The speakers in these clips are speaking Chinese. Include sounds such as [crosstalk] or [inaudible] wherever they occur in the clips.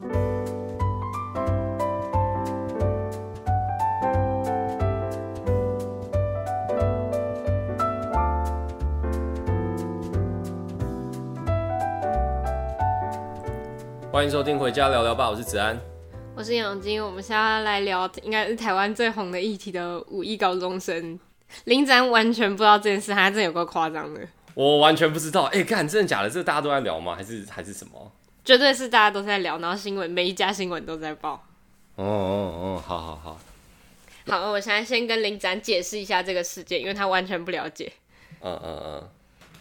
欢迎收听《回家聊聊吧》，我是子安，我是杨金。我们现在来聊，应该是台湾最红的议题的五亿高中生。林子安完全不知道这件事，他真的有够夸张的。我完全不知道，哎、欸，看真的假的？这个大家都在聊吗？还是还是什么？绝对是大家都在聊，然后新闻每一家新闻都在报。哦哦哦，好好好。好，我现在先跟林子安解释一下这个事件，因为他完全不了解。嗯嗯嗯。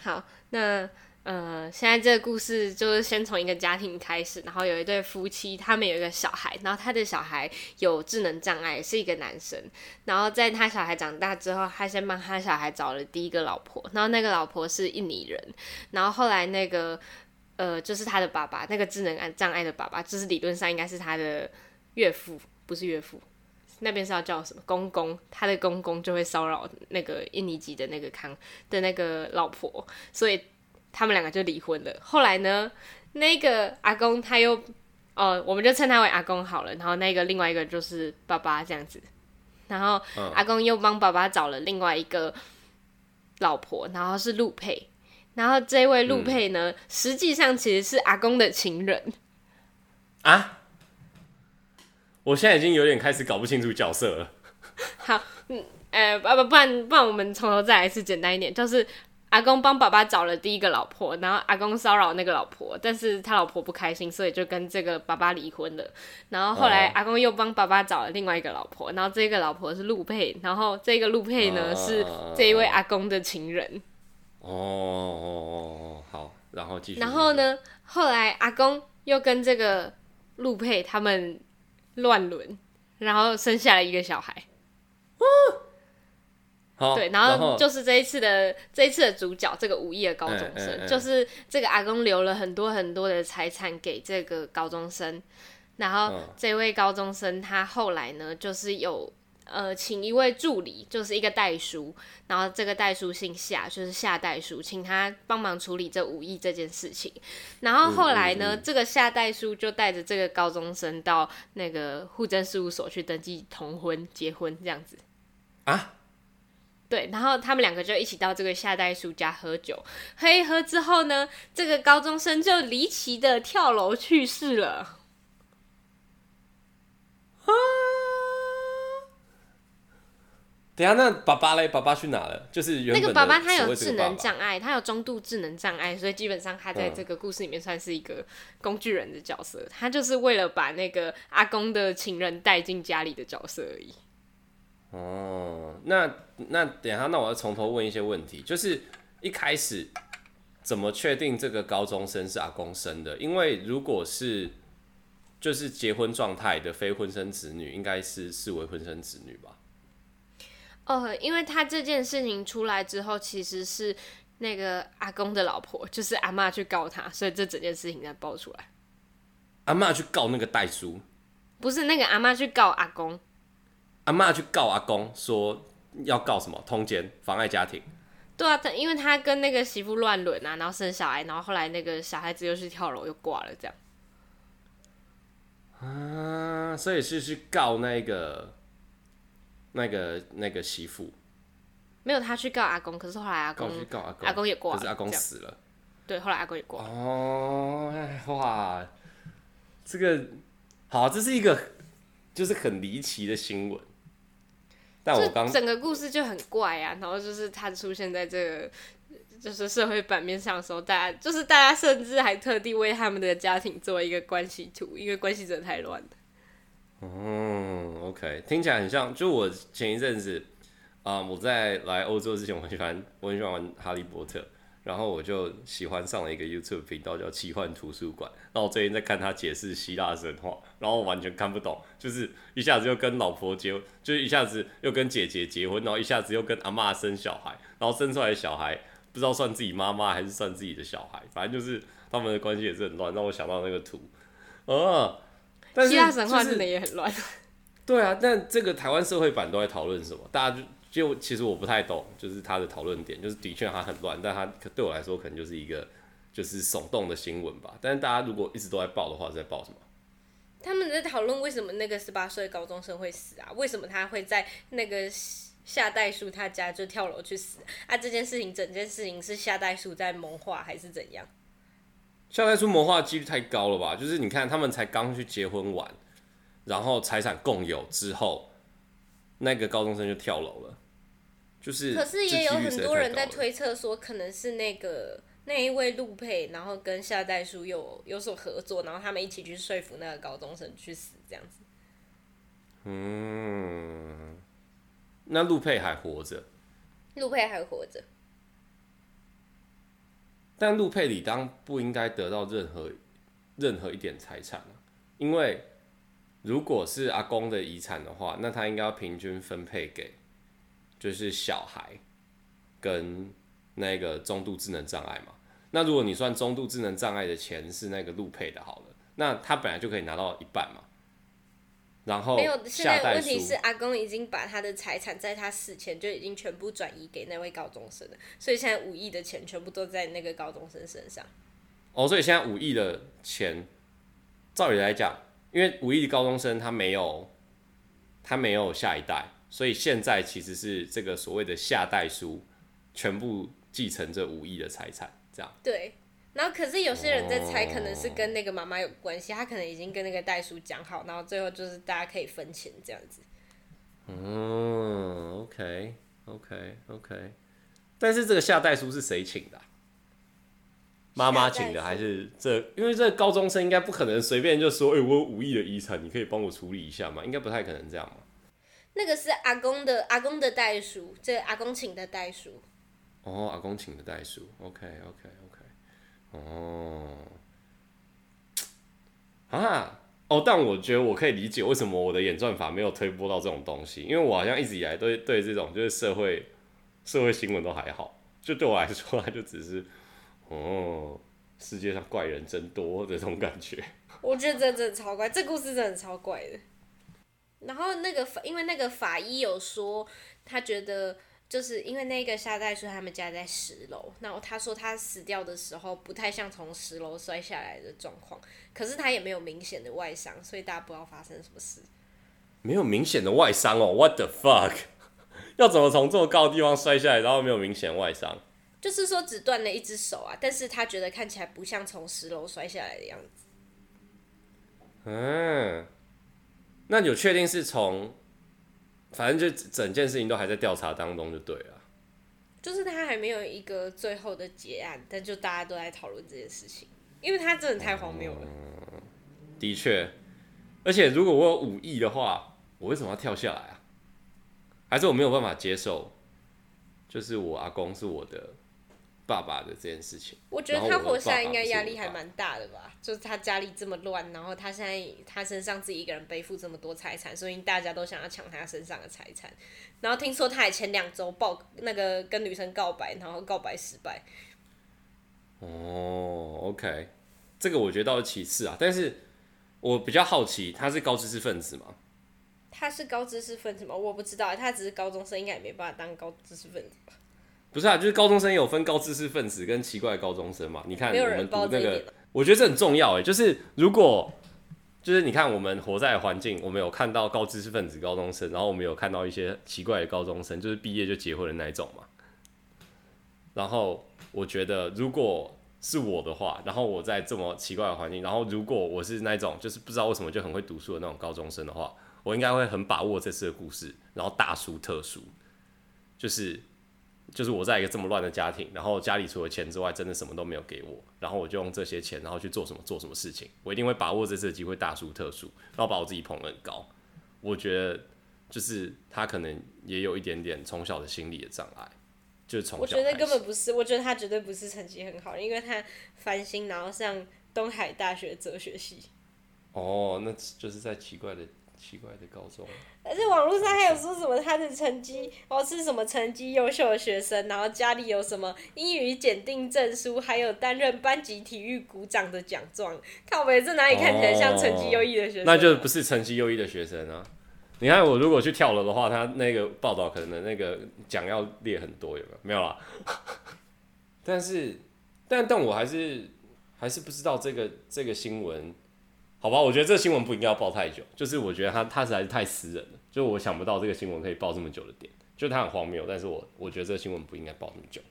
好，那。呃，现在这个故事就是先从一个家庭开始，然后有一对夫妻，他们有一个小孩，然后他的小孩有智能障碍，是一个男生。然后在他小孩长大之后，他先帮他小孩找了第一个老婆，然后那个老婆是印尼人。然后后来那个呃，就是他的爸爸，那个智能障碍的爸爸，就是理论上应该是他的岳父，不是岳父，那边是要叫什么公公？他的公公就会骚扰那个印尼籍的那个康的那个老婆，所以。他们两个就离婚了。后来呢，那个阿公他又，哦，我们就称他为阿公好了。然后那个另外一个就是爸爸这样子。然后阿公又帮爸爸找了另外一个老婆，然后是陆配。然后这位陆佩呢，嗯、实际上其实是阿公的情人。啊？我现在已经有点开始搞不清楚角色了。[laughs] 好，嗯，呃，不不，不然不然我们从头再来一次，简单一点，就是。阿公帮爸爸找了第一个老婆，然后阿公骚扰那个老婆，但是他老婆不开心，所以就跟这个爸爸离婚了。然后后来阿公又帮爸爸找了另外一个老婆，然后这个老婆是陆佩，然后这个陆佩呢、uh, 是这一位阿公的情人。哦哦哦，好，然后继续。然后呢，后来阿公又跟这个陆佩他们乱伦，然后生下了一个小孩。Uh! 对，然后就是这一次的这一次的主角，这个五亿的高中生，欸欸欸就是这个阿公留了很多很多的财产给这个高中生，然后这位高中生他后来呢，就是有呃请一位助理，就是一个代书，然后这个代书姓夏，就是夏代书，请他帮忙处理这五亿这件事情，然后后来呢，嗯嗯嗯这个夏代书就带着这个高中生到那个户政事务所去登记同婚结婚这样子啊。对，然后他们两个就一起到这个夏代书家喝酒，喝一喝之后呢，这个高中生就离奇的跳楼去世了。啊！等下，那爸爸嘞？爸爸去哪了？就是原本那个爸爸，他有智能障碍，他有中度智能障碍，所以基本上他在这个故事里面算是一个工具人的角色。嗯、他就是为了把那个阿公的情人带进家里的角色而已。哦，那那等下，那我要从头问一些问题，就是一开始怎么确定这个高中生是阿公生的？因为如果是就是结婚状态的非婚生子女，应该是视为婚生子女吧？哦，因为他这件事情出来之后，其实是那个阿公的老婆，就是阿嬷去告他，所以这整件事情才爆出来。阿嬷去告那个代叔？不是那个阿嬷去告阿公。阿嬷去告阿公，说要告什么通奸、妨碍家庭。对啊，他因为他跟那个媳妇乱伦啊，然后生小孩，然后后来那个小孩子又去跳楼又挂了，这样。啊，所以是去告那个、那个、那个媳妇。没有，他去告阿公，可是后来阿公去告阿公，阿公也挂了，可是阿公死了。对，后来阿公也挂了。哦，哇，这个好，这是一个就是很离奇的新闻。但我刚整个故事就很怪啊，然后就是他出现在这个就是社会版面上的时候，大家就是大家甚至还特地为他们的家庭做一个关系图，因为关系真的太乱了。嗯，OK，听起来很像。就我前一阵子啊、我在来欧洲之前，我很喜欢 [laughs] 我很喜欢玩哈利波特。然后我就喜欢上了一个 YouTube 频道叫奇幻图书馆，然后我最近在看他解释希腊神话，然后我完全看不懂，就是一下子又跟老婆结，就是一下子又跟姐姐结婚，然后一下子又跟阿嬷生小孩，然后生出来的小孩不知道算自己妈妈还是算自己的小孩，反正就是他们的关系也是很乱，让我想到那个图，啊，但是希腊神话真的也很乱，对啊，但这个台湾社会版都在讨论什么？大家就。就其实我不太懂，就是他的讨论点，就是的确他很乱，但他对我来说可能就是一个就是耸动的新闻吧。但是大家如果一直都在报的话，是在报什么？他们在讨论为什么那个十八岁的高中生会死啊？为什么他会在那个夏代书他家就跳楼去死啊？这件事情，整件事情是夏代书在谋划还是怎样？夏代书谋划几率太高了吧？就是你看，他们才刚去结婚完，然后财产共有之后，那个高中生就跳楼了。就是，可是也有很多人在推测说，可能是那个。那一位陆佩，然后跟夏代书有有所合作，然后他们一起去说服那个高中生去死，这样子。嗯，那陆佩还活着？陆佩还活着，但陆配理当不应该得到任何任何一点财产，因为如果是阿公的遗产的话，那他应该要平均分配给就是小孩跟。那个中度智能障碍嘛，那如果你算中度智能障碍的钱是那个陆配的，好了，那他本来就可以拿到一半嘛。然后没有，现在问题是阿公已经把他的财产在他死前就已经全部转移给那位高中生了，所以现在五亿的钱全部都在那个高中生身上。哦，所以现在五亿的钱，照理来讲，因为五亿的高中生他没有他没有下一代，所以现在其实是这个所谓的下代书全部。继承这五亿的财产，这样。对，然后可是有些人在猜，可能是跟那个妈妈有关系，他可能已经跟那个袋鼠讲好，然后最后就是大家可以分钱这样子。嗯，OK，OK，OK。但是这个下代书是谁请的？妈妈请的还是这？因为这高中生应该不可能随便就说：“哎，我有五亿的遗产，你可以帮我处理一下吗？”应该不太可能这样嘛。那个是阿公的阿公的袋鼠，这个阿公请的袋鼠。哦，阿公请的代书，OK，OK，OK，哦，啊，哦，但我觉得我可以理解为什么我的演算法没有推播到这种东西，因为我好像一直以来对对这种就是社会社会新闻都还好，就对我来说，它就只是哦，世界上怪人真多这种感觉。[laughs] 我觉得这真的超怪，这故事真的超怪的。然后那个法，因为那个法医有说，他觉得。就是因为那个夏代书他们家在十楼，然后他说他死掉的时候不太像从十楼摔下来的状况，可是他也没有明显的外伤，所以大家不知道发生什么事。没有明显的外伤哦，What the fuck？[laughs] 要怎么从这么高的地方摔下来，然后没有明显外伤？就是说只断了一只手啊，但是他觉得看起来不像从十楼摔下来的样子。嗯，那你有确定是从？反正就整件事情都还在调查当中，就对了。就是他还没有一个最后的结案，但就大家都在讨论这件事情，因为他真的太荒谬了。嗯，的确，而且如果我有五亿的话，我为什么要跳下来啊？还是我没有办法接受？就是我阿公是我的。爸爸的这件事情，我觉得他活下来应该压力还蛮大的吧。就是他家里这么乱，然后他现在他身上自己一个人背负这么多财产，所以大家都想要抢他身上的财产。然后听说他还前两周报那个跟女生告白，然后告白失败。哦，OK，这个我觉得倒是其次啊。但是我比较好奇，他是高知识分子吗？他是高知识分子吗？我不知道，他只是高中生，应该也没办法当高知识分子吧。不是啊，就是高中生有分高知识分子跟奇怪的高中生嘛。你看我们读那个，我觉得这很重要哎。就是如果，就是你看我们活在环境，我们有看到高知识分子高中生，然后我们有看到一些奇怪的高中生，就是毕业就结婚的那一种嘛。然后我觉得，如果是我的话，然后我在这么奇怪的环境，然后如果我是那种就是不知道为什么就很会读书的那种高中生的话，我应该会很把握这次的故事，然后大书特书，就是。就是我在一个这么乱的家庭，然后家里除了钱之外，真的什么都没有给我，然后我就用这些钱，然后去做什么做什么事情，我一定会把握这次的机会，大输特输，然后把我自己捧得很高。我觉得就是他可能也有一点点从小的心理的障碍，就是从小。我觉得根本不是，我觉得他绝对不是成绩很好，因为他翻新，然后上东海大学哲学系。哦，那就是在奇怪的。奇怪的高中，而且网络上还有说什么他的成绩哦是什么成绩优秀的学生，然后家里有什么英语检定证书，还有担任班级体育股长的奖状。靠北，这哪里看起来像成绩优异的学生？那就不是成绩优异的学生啊！你看我如果去跳楼的话，他那个报道可能那个奖要列很多，有没有？没有啦。[laughs] 但是，但但我还是还是不知道这个这个新闻。好吧，我觉得这个新闻不应该要报太久，就是我觉得他他实在是太私人了，就我想不到这个新闻可以报这么久的点，就他很荒谬，但是我我觉得这个新闻不应该报那么久。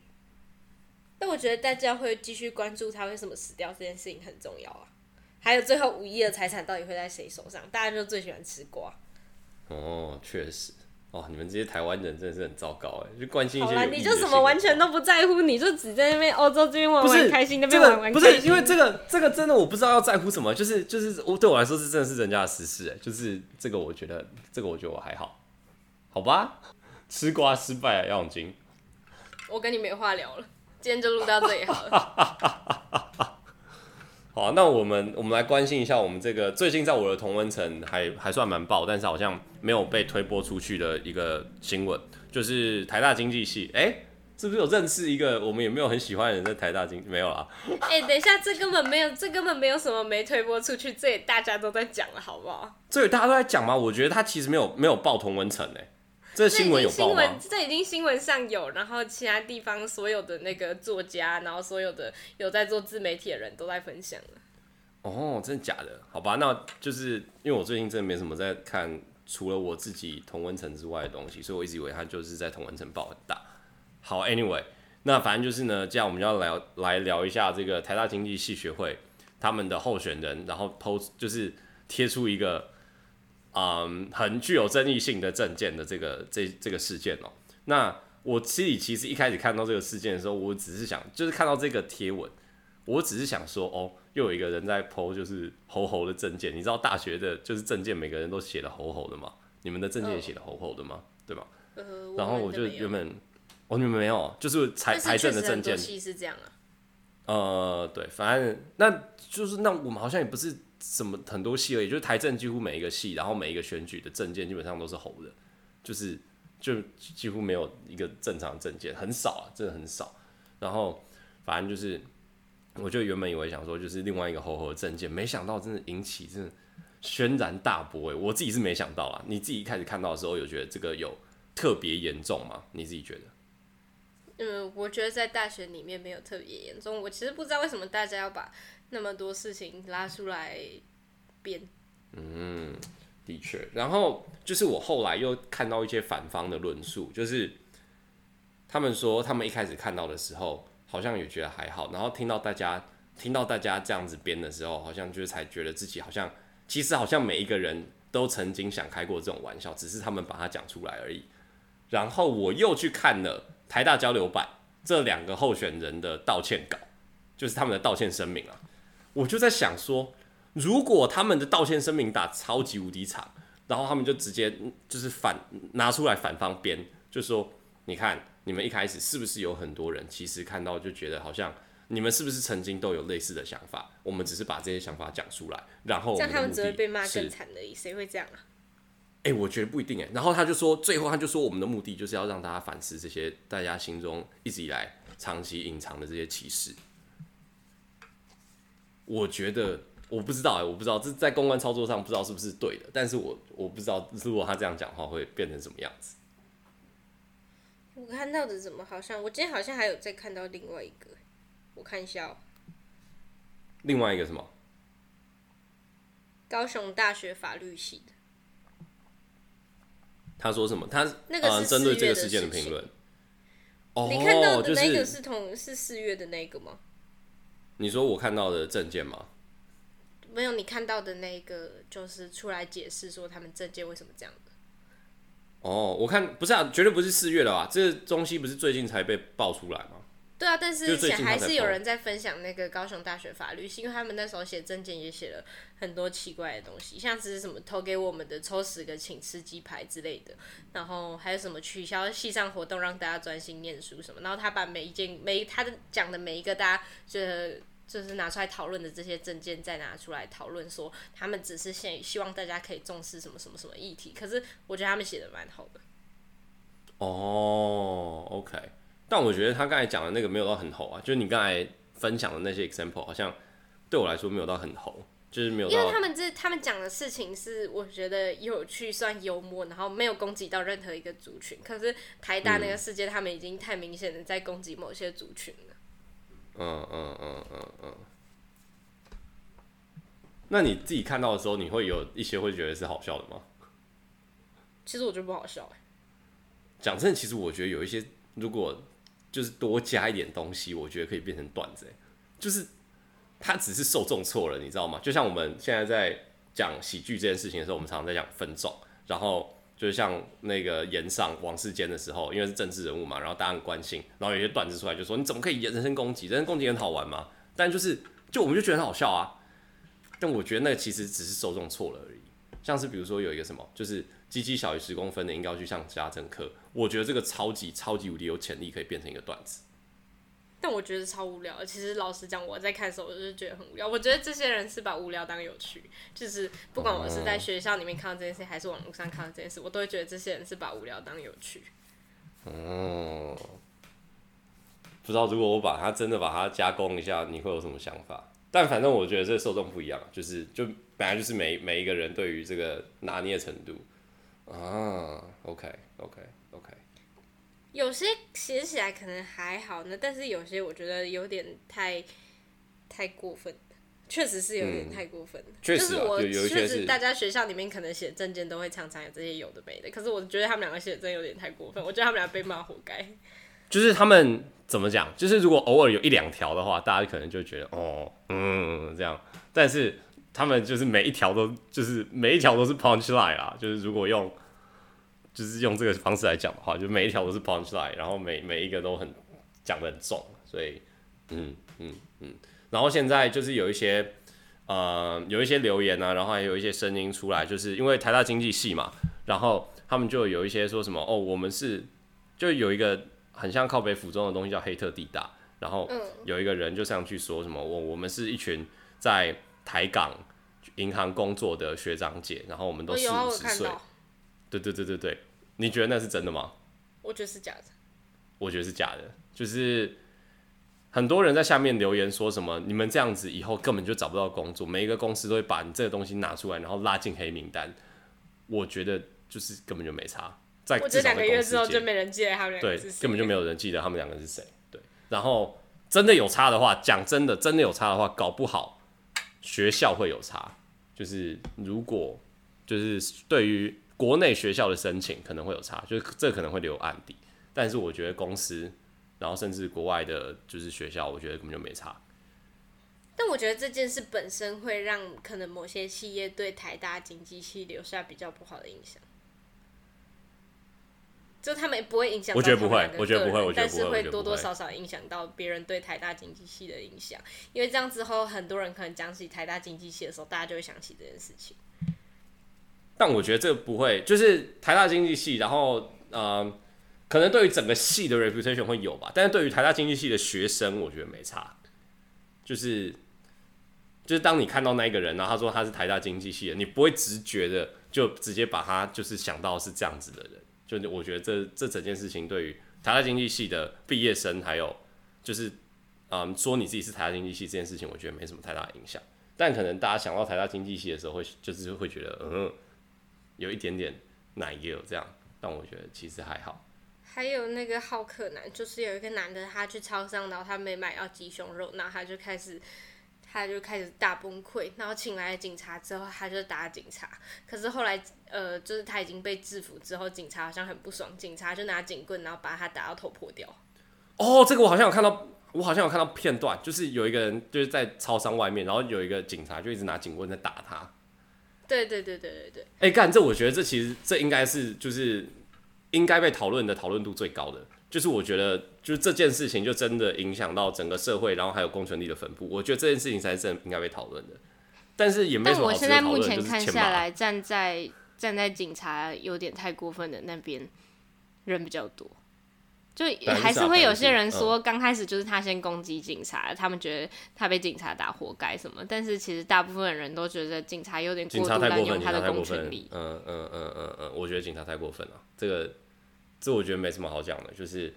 但我觉得大家会继续关注他为什么死掉这件事情很重要啊，还有最后五亿的财产到底会在谁手上？大家就最喜欢吃瓜。哦，确实。哦，你们这些台湾人真的是很糟糕哎，就关心一些。好啦，你就什么完全都不在乎，你就只在那边欧洲这边玩玩开心，那边玩玩开心。不是因为这个，这个真的我不知道要在乎什么，就是就是我对我来说是真的是人家的私事哎，就是这个我觉得这个我觉得我还好，好吧？吃瓜失败啊，杨永金。我跟你没话聊了，今天就录到这里好了。[laughs] 好，那我们我们来关心一下我们这个最近在我的同温层还还算蛮爆，但是好像没有被推播出去的一个新闻，就是台大经济系，哎、欸，是不是有认识一个我们也没有很喜欢的人在台大经？没有啦。哎、欸，等一下，这根本没有，这根本没有什么没推播出去，这也大家都在讲了，好不好？这也大家都在讲吗？我觉得他其实没有没有爆同温层哎。这新闻有报吗？这已经新闻上有，然后其他地方所有的那个作家，然后所有的有在做自媒体的人都在分享了。哦，真的假的？好吧，那就是因为我最近真的没什么在看，除了我自己同温层之外的东西，所以我一直以为他就是在同温层报很大。好，Anyway，那反正就是呢，这样我们就要来来聊一下这个台大经济系学会他们的候选人，然后 post 就是贴出一个。嗯，很具有争议性的证件的这个这这个事件哦、喔，那我心里其实一开始看到这个事件的时候，我只是想，就是看到这个贴文，我只是想说，哦，又有一个人在 po 就是猴猴的证件，你知道大学的就是证件，每个人都写的猴猴的吗？你们的证件也写的猴猴的吗？对吧？然后我就原本，哦，你们没有，就是财财政的证件是这样啊。呃，对，反正那就是那我们好像也不是。什么很多戏而已，就是台政几乎每一个戏，然后每一个选举的证件基本上都是猴的，就是就几乎没有一个正常证件，很少啊，真的很少。然后反正就是，我就原本以为想说就是另外一个猴猴的政见，没想到真的引起真的轩然大波哎，我自己是没想到啊。你自己一开始看到的时候有觉得这个有特别严重吗？你自己觉得？嗯，我觉得在大学里面没有特别严重。我其实不知道为什么大家要把。那么多事情拉出来编，嗯，的确。然后就是我后来又看到一些反方的论述，就是他们说他们一开始看到的时候，好像也觉得还好，然后听到大家听到大家这样子编的时候，好像就是才觉得自己好像其实好像每一个人都曾经想开过这种玩笑，只是他们把它讲出来而已。然后我又去看了台大交流版这两个候选人的道歉稿，就是他们的道歉声明啊。我就在想说，如果他们的道歉声明打超级无敌长，然后他们就直接就是反拿出来反方编，就说你看你们一开始是不是有很多人其实看到就觉得好像你们是不是曾经都有类似的想法？我们只是把这些想法讲出来，然后这样他们只会被骂更惨而已。谁会这样啊？哎、欸，我觉得不一定哎。然后他就说，最后他就说，我们的目的就是要让大家反思这些大家心中一直以来长期隐藏的这些歧视。我觉得我不知道哎、欸，我不知道这在公关操作上不知道是不是对的，但是我我不知道如果他这样讲话会变成什么样子。我看到的怎么好像我今天好像还有再看到另外一个，我看一下哦。另外一个什么？高雄大学法律系的。他说什么？他那个是针对这个事件的评论。哦，你看到的那个是同是四月的那个吗？你说我看到的证件吗？没有，你看到的那个就是出来解释说他们证件为什么这样的。哦，我看不是啊，绝对不是四月的吧？这个东西不是最近才被爆出来吗？对啊，但是前还是有人在分享那个高雄大学法律系，因为他们那时候写证件也写了很多奇怪的东西，像是什么投给我们的抽十个请吃鸡排之类的，然后还有什么取消系上活动让大家专心念书什么，然后他把每一件每他的讲的每一个大家觉得就是拿出来讨论的这些证件再拿出来讨论，说他们只是现希望大家可以重视什么什么什么议题，可是我觉得他们写的蛮好的。哦，OK。但我觉得他刚才讲的那个没有到很猴啊，就是你刚才分享的那些 example，好像对我来说没有到很猴，就是没有到。因为他们这他们讲的事情是我觉得有趣、算幽默，然后没有攻击到任何一个族群。可是台大那个事件，他们已经太明显的在攻击某些族群了。嗯嗯嗯嗯嗯。那你自己看到的时候，你会有一些会觉得是好笑的吗？其实我觉得不好笑哎。讲真的，其实我觉得有一些，如果就是多加一点东西，我觉得可以变成段子。就是他只是受众错了，你知道吗？就像我们现在在讲喜剧这件事情的时候，我们常常在讲分众，然后就是像那个炎上王世坚的时候，因为是政治人物嘛，然后大家很关心，然后有些段子出来就说，你怎么可以人身攻击？人身攻击很好玩吗？但就是就我们就觉得很好笑啊。但我觉得那其实只是受众错了而已。像是比如说有一个什么，就是鸡鸡小于十公分的应该要去上家政课，我觉得这个超级超级无敌有潜力可以变成一个段子。但我觉得超无聊。其实老实讲，我在看的时候我就是觉得很无聊。我觉得这些人是把无聊当有趣，就是不管我是在学校里面看到这件事，还是网络上看到这件事，我都会觉得这些人是把无聊当有趣。嗯，不知道如果我把它真的把它加工一下，你会有什么想法？但反正我觉得这受众不一样，就是就本来就是每每一个人对于这个拿捏程度啊。OK OK OK。有些写起来可能还好呢，但是有些我觉得有点太太过分，确实是有点太过分。确、嗯、实、啊，确实大家学校里面可能写证件都会常常有这些有的没的，可是我觉得他们两个写的真有点太过分，我觉得他们俩被骂活该。就是他们怎么讲？就是如果偶尔有一两条的话，大家可能就觉得哦，嗯，这样。但是他们就是每一条都就是每一条都是 punch line 啊，就是如果用。就是用这个方式来讲的话，就每一条都是 punch line，然后每每一个都很讲的很重，所以嗯嗯嗯，然后现在就是有一些呃有一些留言啊，然后还有一些声音出来，就是因为台大经济系嘛，然后他们就有一些说什么哦，我们是就有一个很像靠北府中的东西叫黑特地大，然后有一个人就上去说什么我我们是一群在台港银行工作的学长姐，然后我们都四五十岁。对对对对对，你觉得那是真的吗？我觉得是假的。我觉得是假的，就是很多人在下面留言说什么，你们这样子以后根本就找不到工作，每一个公司都会把你这个东西拿出来，然后拉进黑名单。我觉得就是根本就没差，在这两个月之后就没人记得他们两个是谁，对，根本就没有人记得他们两个是谁。对，然后真的有差的话，讲真的，真的有差的话，搞不好学校会有差，就是如果就是对于。国内学校的申请可能会有差，就是这可能会留案底，但是我觉得公司，然后甚至国外的，就是学校，我觉得根本就没差。但我觉得这件事本身会让可能某些企业对台大经济系留下比较不好的印象，就他们不会影响。我觉得不会，我觉得不会，但是会多多少少影响到别人对台大经济系的影响，因为这样之后很多人可能讲起台大经济系的时候，大家就会想起这件事情。但我觉得这不会，就是台大经济系，然后呃，可能对于整个系的 reputation 会有吧，但是对于台大经济系的学生，我觉得没差。就是就是当你看到那一个人，然后他说他是台大经济系的，你不会直觉的就直接把他就是想到是这样子的人。就我觉得这这整件事情对于台大经济系的毕业生，还有就是嗯说你自己是台大经济系这件事情，我觉得没什么太大影响。但可能大家想到台大经济系的时候，会就是会觉得嗯。有一点点奶油这样，但我觉得其实还好。还有那个好客男，就是有一个男的，他去超商，然后他没买到鸡胸肉，然后他就开始，他就开始大崩溃，然后请来警察之后，他就打警察。可是后来，呃，就是他已经被制服之后，警察好像很不爽，警察就拿警棍，然后把他打到头破掉。哦，这个我好像有看到，我好像有看到片段，就是有一个人就是在超商外面，然后有一个警察就一直拿警棍在打他。对对对对对对。哎、欸，干这我觉得这其实这应该是就是应该被讨论的讨论度最高的，就是我觉得就是这件事情就真的影响到整个社会，然后还有公权力的分布，我觉得这件事情才是真的应该被讨论的。但是也没什么好讨论的。但我现在目前看下来，站在站在警察有点太过分的那边人比较多。就还是会有些人说，刚开始就是他先攻击警察，他们觉得他被警察打活该什么。但是其实大部分人都觉得警察有点过度滥用他的公权力。嗯嗯嗯嗯嗯，我觉得警察太过分了。这个这我觉得没什么好讲的，就是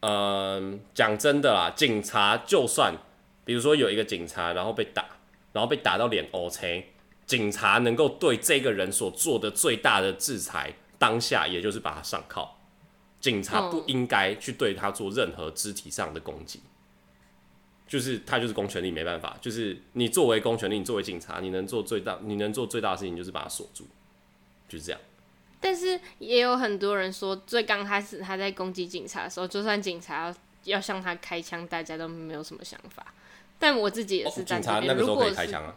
嗯，讲真的啦，警察就算比如说有一个警察然后被打，然后被打到脸 OK，警察能够对这个人所做的最大的制裁，当下也就是把他上铐。警察不应该去对他做任何肢体上的攻击。就是他就是公权力，没办法，就是你作为公权力，你作为警察，你能做最大，你能做最大的事情就是把他锁住，就是这样。但是也有很多人说，最刚开始他在攻击警察的时候，就算警察要要向他开枪，大家都没有什么想法。但我自己也是在这边，哦，警察那个时候可以开枪啊。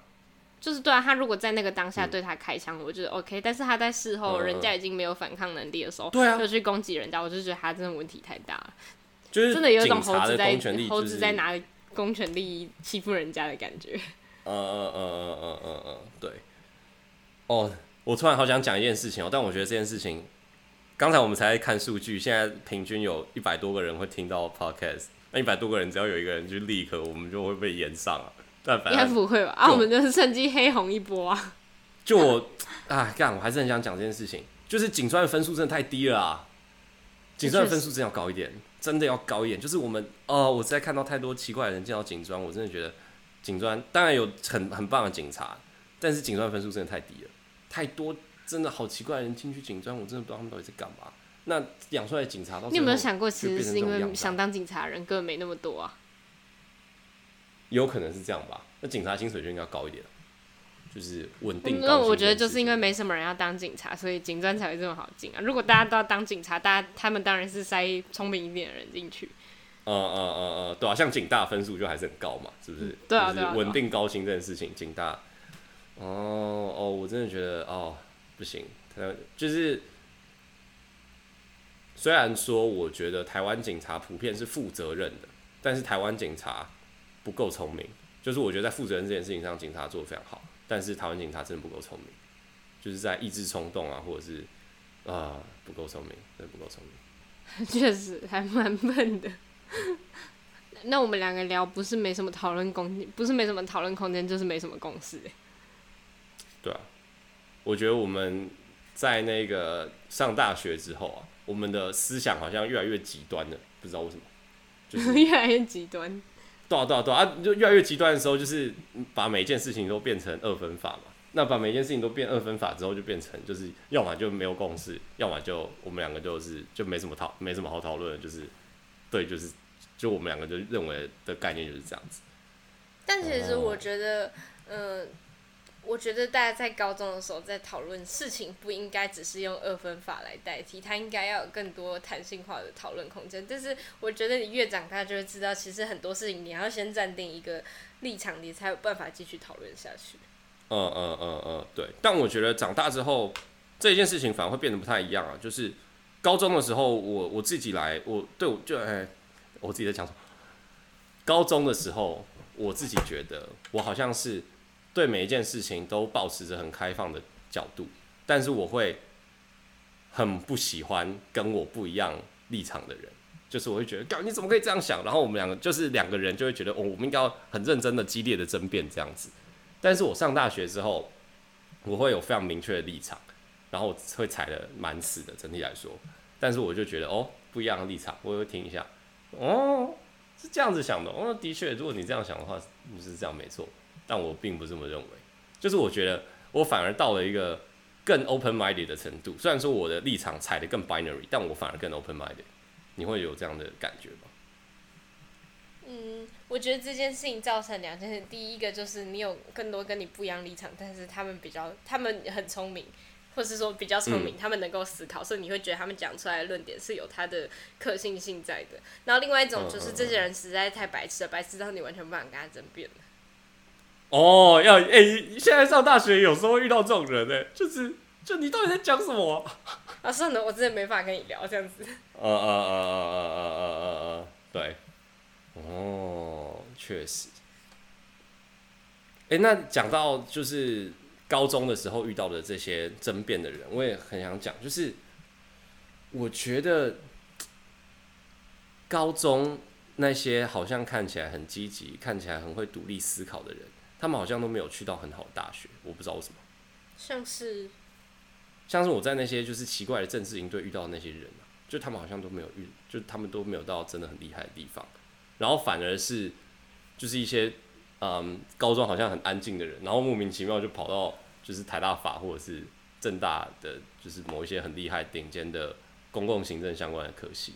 就是对啊，他如果在那个当下对他开枪，嗯，我觉得 OK。但是他在事后，人家已经没有反抗能力的时候，对啊，就去攻击人家，我就觉得他真的问题太大了。就是真的有一种猴子在就是，猴子在拿公权力欺负人家的感觉。嗯嗯嗯嗯嗯嗯嗯，对。哦，我突然好想讲一件事情哦，但我觉得这件事情，刚才我们才在看数据，现在平均有一百多个人会听到 Podcast，那一百多个人只要有一个人去立刻，我们就会被延上啊。但反正应该不会吧？啊，我们就是趁机黑红一波啊！就我啊，干，我还是很想讲这件事情，就是警专的分数真的太低了啊！警专的分数真的要高一点，真的要高一点。就是我们哦，我实在看到太多奇怪的人见到警专，我真的觉得警专当然有很很棒的警察，但是警专分数真的太低了，太多真的好奇怪的人进去警专，我真的不知道他们到底在干嘛。那养出来的警察，你有没有想过，其实是因为想当警察的人根本没那么多啊？有可能是这样吧，那警察薪水就应该高一点，就是稳定。那我觉得就是因为没什么人要当警察，所以警专才会这么好进啊。如果大家都要当警察，大家他们当然是塞聪明一点的人进去。嗯嗯嗯嗯，对啊，像警大分数就还是很高嘛，是不是？对啊，就是稳定高薪这件事情，警大。哦哦，我真的觉得哦不行，他就是虽然说我觉得台湾警察普遍是负责任的，但是台湾警察。不够聪明，就是我觉得在负责任这件事情上，警察做的非常好，但是台湾警察真的不够聪明，就是在抑制冲动啊，或者是啊、呃、不够聪明，真的不够聪明。[laughs] 确实还蛮笨的。[laughs] 那我们两个聊不是没什么讨论空间，不是没什么讨论空间，就是没什么共识。对啊，我觉得我们在那个上大学之后啊，我们的思想好像越来越极端了，不知道为什么，就是 [laughs] 越来越极端。对啊对啊对啊，就越来越极端的时候，就是把每一件事情都变成二分法嘛。那把每一件事情都变二分法之后，就变成就是要么就没有共识，要么就我们两个就是就没什么讨没什么好讨论的，就是对，就是就我们两个就认为的概念就是这样子。但其实我觉得，嗯、呃。我觉得大家在高中的时候在讨论事情，不应该只是用二分法来代替，它应该要有更多弹性化的讨论空间。但是我觉得你越长大，就会知道，其实很多事情你要先暂定一个立场，你才有办法继续讨论下去。嗯嗯嗯嗯，对。但我觉得长大之后，这件事情反而会变得不太一样啊。就是高中的时候，我我自己来，我对我就哎，我自己在讲什么？高中的时候，我自己觉得我好像是。对每一件事情都保持着很开放的角度，但是我会很不喜欢跟我不一样立场的人，就是我会觉得，你怎么可以这样想？然后我们两个就是两个人就会觉得，哦，我们应该要很认真的、激烈的争辩这样子。但是我上大学之后，我会有非常明确的立场，然后我会踩得蛮死的，整体来说。但是我就觉得，哦，不一样的立场，我会听一下，哦，是这样子想的，哦，的确，如果你这样想的话，就是这样没错。但我并不这么认为，就是我觉得我反而到了一个更 open-minded 的程度。虽然说我的立场踩得更 binary，但我反而更 open-minded。你会有这样的感觉吗？嗯，我觉得这件事情造成两件事。第一个就是你有更多跟你不一样立场，但是他们比较，他们很聪明，或是说比较聪明，嗯、他们能够思考，所以你会觉得他们讲出来的论点是有他的可信性在的。然后另外一种就是这些人实在太白痴了，白痴到你完全不想跟他争辩。哦，要哎、欸，现在上大学有时候遇到这种人呢，就是就你到底在讲什么？[laughs] 啊，算了，我真的没法跟你聊这样子。呃呃呃呃呃呃呃呃，对，哦，确实。哎、欸，那讲到就是高中的时候遇到的这些争辩的人，我也很想讲，就是我觉得高中那些好像看起来很积极、看起来很会独立思考的人。他们好像都没有去到很好的大学，我不知道为什么。像是，像是我在那些就是奇怪的政治营队遇到的那些人啊，就他们好像都没有遇，就他们都没有到真的很厉害的地方，然后反而是就是一些嗯高中好像很安静的人，然后莫名其妙就跑到就是台大法或者是政大的，就是某一些很厉害顶尖的公共行政相关的科系。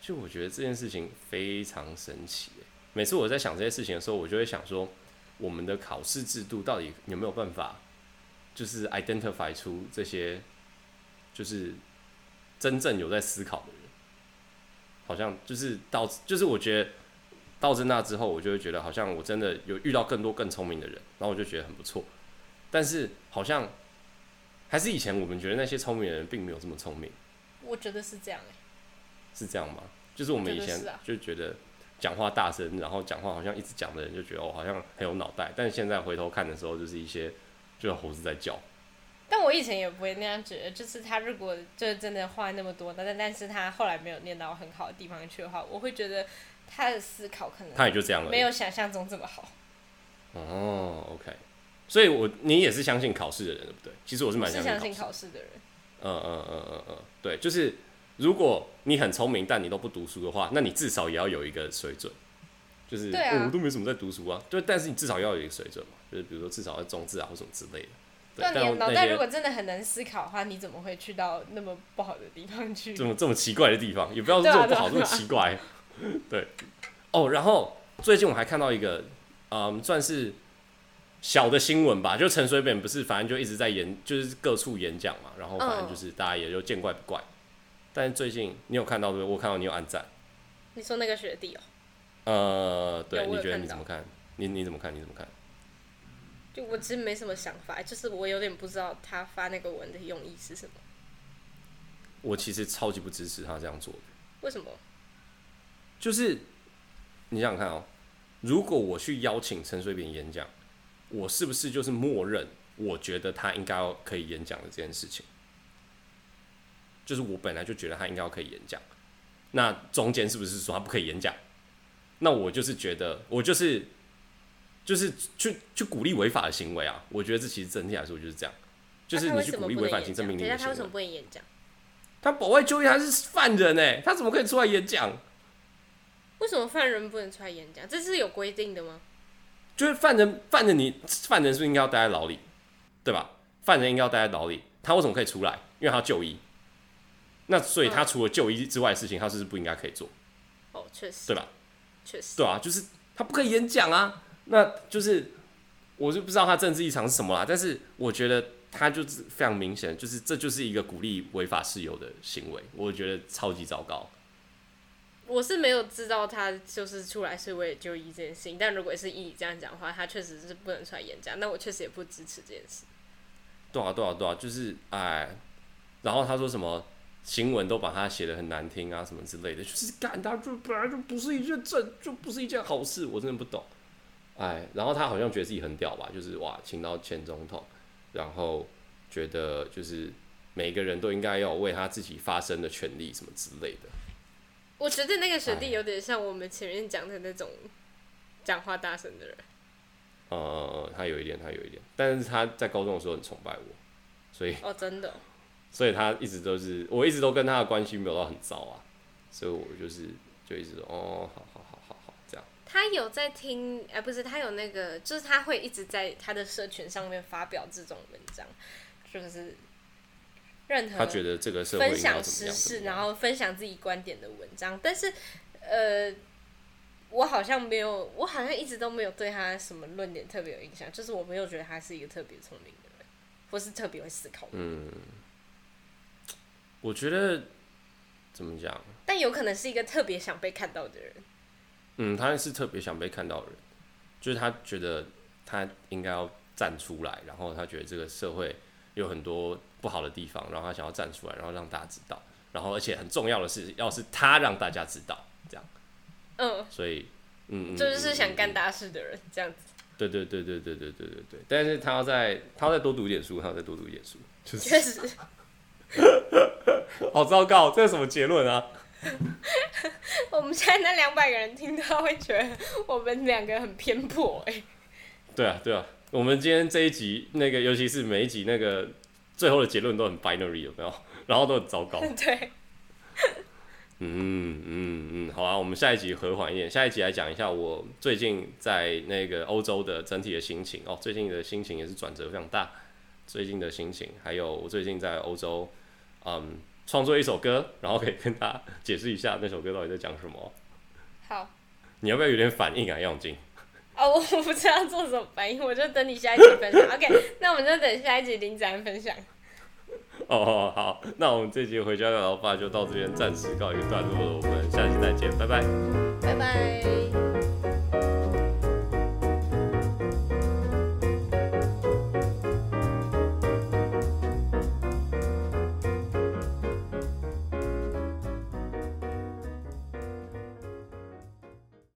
就我觉得这件事情非常神奇。每次我在想这些事情的时候，我就会想说，我们的考试制度到底有没有办法，就是 identify 出这些，就是真正有在思考的人。好像就是到，就是我觉得到这那之后，我就会觉得好像我真的有遇到更多更聪明的人，然后我就觉得很不错。但是好像还是以前我们觉得那些聪明的人并没有这么聪明。我觉得是这样哎、欸，是这样吗？就是我们以前就觉得讲话大声，然后讲话好像一直讲的人就觉得哦，好像很有脑袋。但是现在回头看的时候，就是一些就猴子在叫。但我以前也不会那样觉得，就是他如果就真的话那么多，但但是他后来没有念到很好的地方去的话，我会觉得他的思考可能他也就这样了，没有想象中这么好。哦，OK，所以我你也是相信考试的人对不对？其实我是蛮，相信考试的人。嗯嗯嗯嗯嗯，对，就是如果你很聪明，但你都不读书的话，那你至少也要有一个水准。就是对、啊哦、我都没什么在读书啊，对，但是你至少要有一个水准嘛，就是比如说至少要中字啊或什么之类的。那你脑袋如果真的很难思考的话，你怎么会去到那么不好的地方去？这么这么奇怪的地方，也不要说 [laughs] 这么不好，这么奇怪。[laughs] 对，哦，然后最近我还看到一个，嗯，算是小的新闻吧，就陈水扁不是，反正就一直在演，就是各处演讲嘛，然后反正就是大家也就见怪不怪。但是最近你有看到对不对？我看到你有按赞。你说那个学弟哦？呃，对，你觉得你怎么看？你你怎么看？你怎么看？就我其实没什么想法，就是我有点不知道他发那个文的用意是什么。我其实超级不支持他这样做的。为什么？就是你想想看哦，如果我去邀请陈水扁演讲，我是不是就是默认我觉得他应该要可以演讲的这件事情？就是我本来就觉得他应该要可以演讲，那中间是不是说他不可以演讲？那我就是觉得我就是。就是去去鼓励违法的行为啊！我觉得这其实整体来说就是这样，就是你去鼓励违反行政命令的行为。他为什么不能演讲？[laughs] 他保外就医，他是犯人哎，他怎么可以出来演讲？为什么犯人不能出来演讲？这是有规定的吗？就是犯人，犯人你犯人是不是应该要待在牢里，对吧？犯人应该要待在牢里，他为什么可以出来？因为他要就医。那所以他除了就医之外的事情，他是不是不应该可以做？哦，确实，对吧？确实，对啊，就是他不可以演讲啊。那就是，我就不知道他政治立场是什么啦。但是我觉得他就是非常明显，就是这就是一个鼓励违法事由的行为，我觉得超级糟糕。我是没有知道他就是出来是为了就医这件事情，但如果是以你这样讲的话，他确实是不能出来演讲。那我确实也不支持这件事。对啊，对啊，对啊，就是哎，然后他说什么新闻都把他写的很难听啊，什么之类的，就是干他就本来就不是一件正，就不是一件好事，我真的不懂。哎，然后他好像觉得自己很屌吧，就是哇，请到前总统，然后觉得就是每个人都应该要为他自己发声的权利什么之类的。我觉得那个学弟有点像我们前面讲的那种讲话大声的人。呃，他有一点，他有一点，但是他在高中的时候很崇拜我，所以哦，真的，所以他一直都是，我一直都跟他的关系没有到很糟啊，所以我就是就一直说哦，好好好好好这样。他有在听，哎、呃，不是，他有那个，就是他会一直在他的社群上面发表这种文章，就是任何他觉得这个社会分享时事，然后分享自己观点的文章。但是，呃，我好像没有，我好像一直都没有对他什么论点特别有印象，就是我没有觉得他是一个特别聪明的人，或是特别会思考的人。嗯，我觉得怎么讲？但有可能是一个特别想被看到的人。嗯，他是特别想被看到的人，就是他觉得他应该要站出来，然后他觉得这个社会有很多不好的地方，然后他想要站出来，然后让大家知道，然后而且很重要的是，要是他让大家知道，这样，嗯，所以，嗯，就是想干大事的人，嗯、这样子，对对对对对对对对对，但是他要再他要再多读一点书，他要再多读一点书，确实，[laughs] 好糟糕，这是什么结论啊？[laughs] 我们现在那两百个人听到会觉得我们两个很偏颇哎。对啊，对啊，我们今天这一集那个，尤其是每一集那个最后的结论都很 binary 有没有？[laughs] 然后都很糟糕。对。嗯嗯嗯，好啊，我们下一集和缓一点，下一集来讲一下我最近在那个欧洲的整体的心情哦。最近的心情也是转折非常大，最近的心情，还有我最近在欧洲，嗯。创作一首歌，然后可以跟大家解释一下那首歌到底在讲什么。好，你要不要有点反应啊，杨静哦，我不知道做什么反应，我就等你下一集分享。OK，那我们就等下一集林子安分享。哦，好，那我们这集回家的老爸就到这边暂时告一个段落了，我们下期再见，拜拜，拜拜。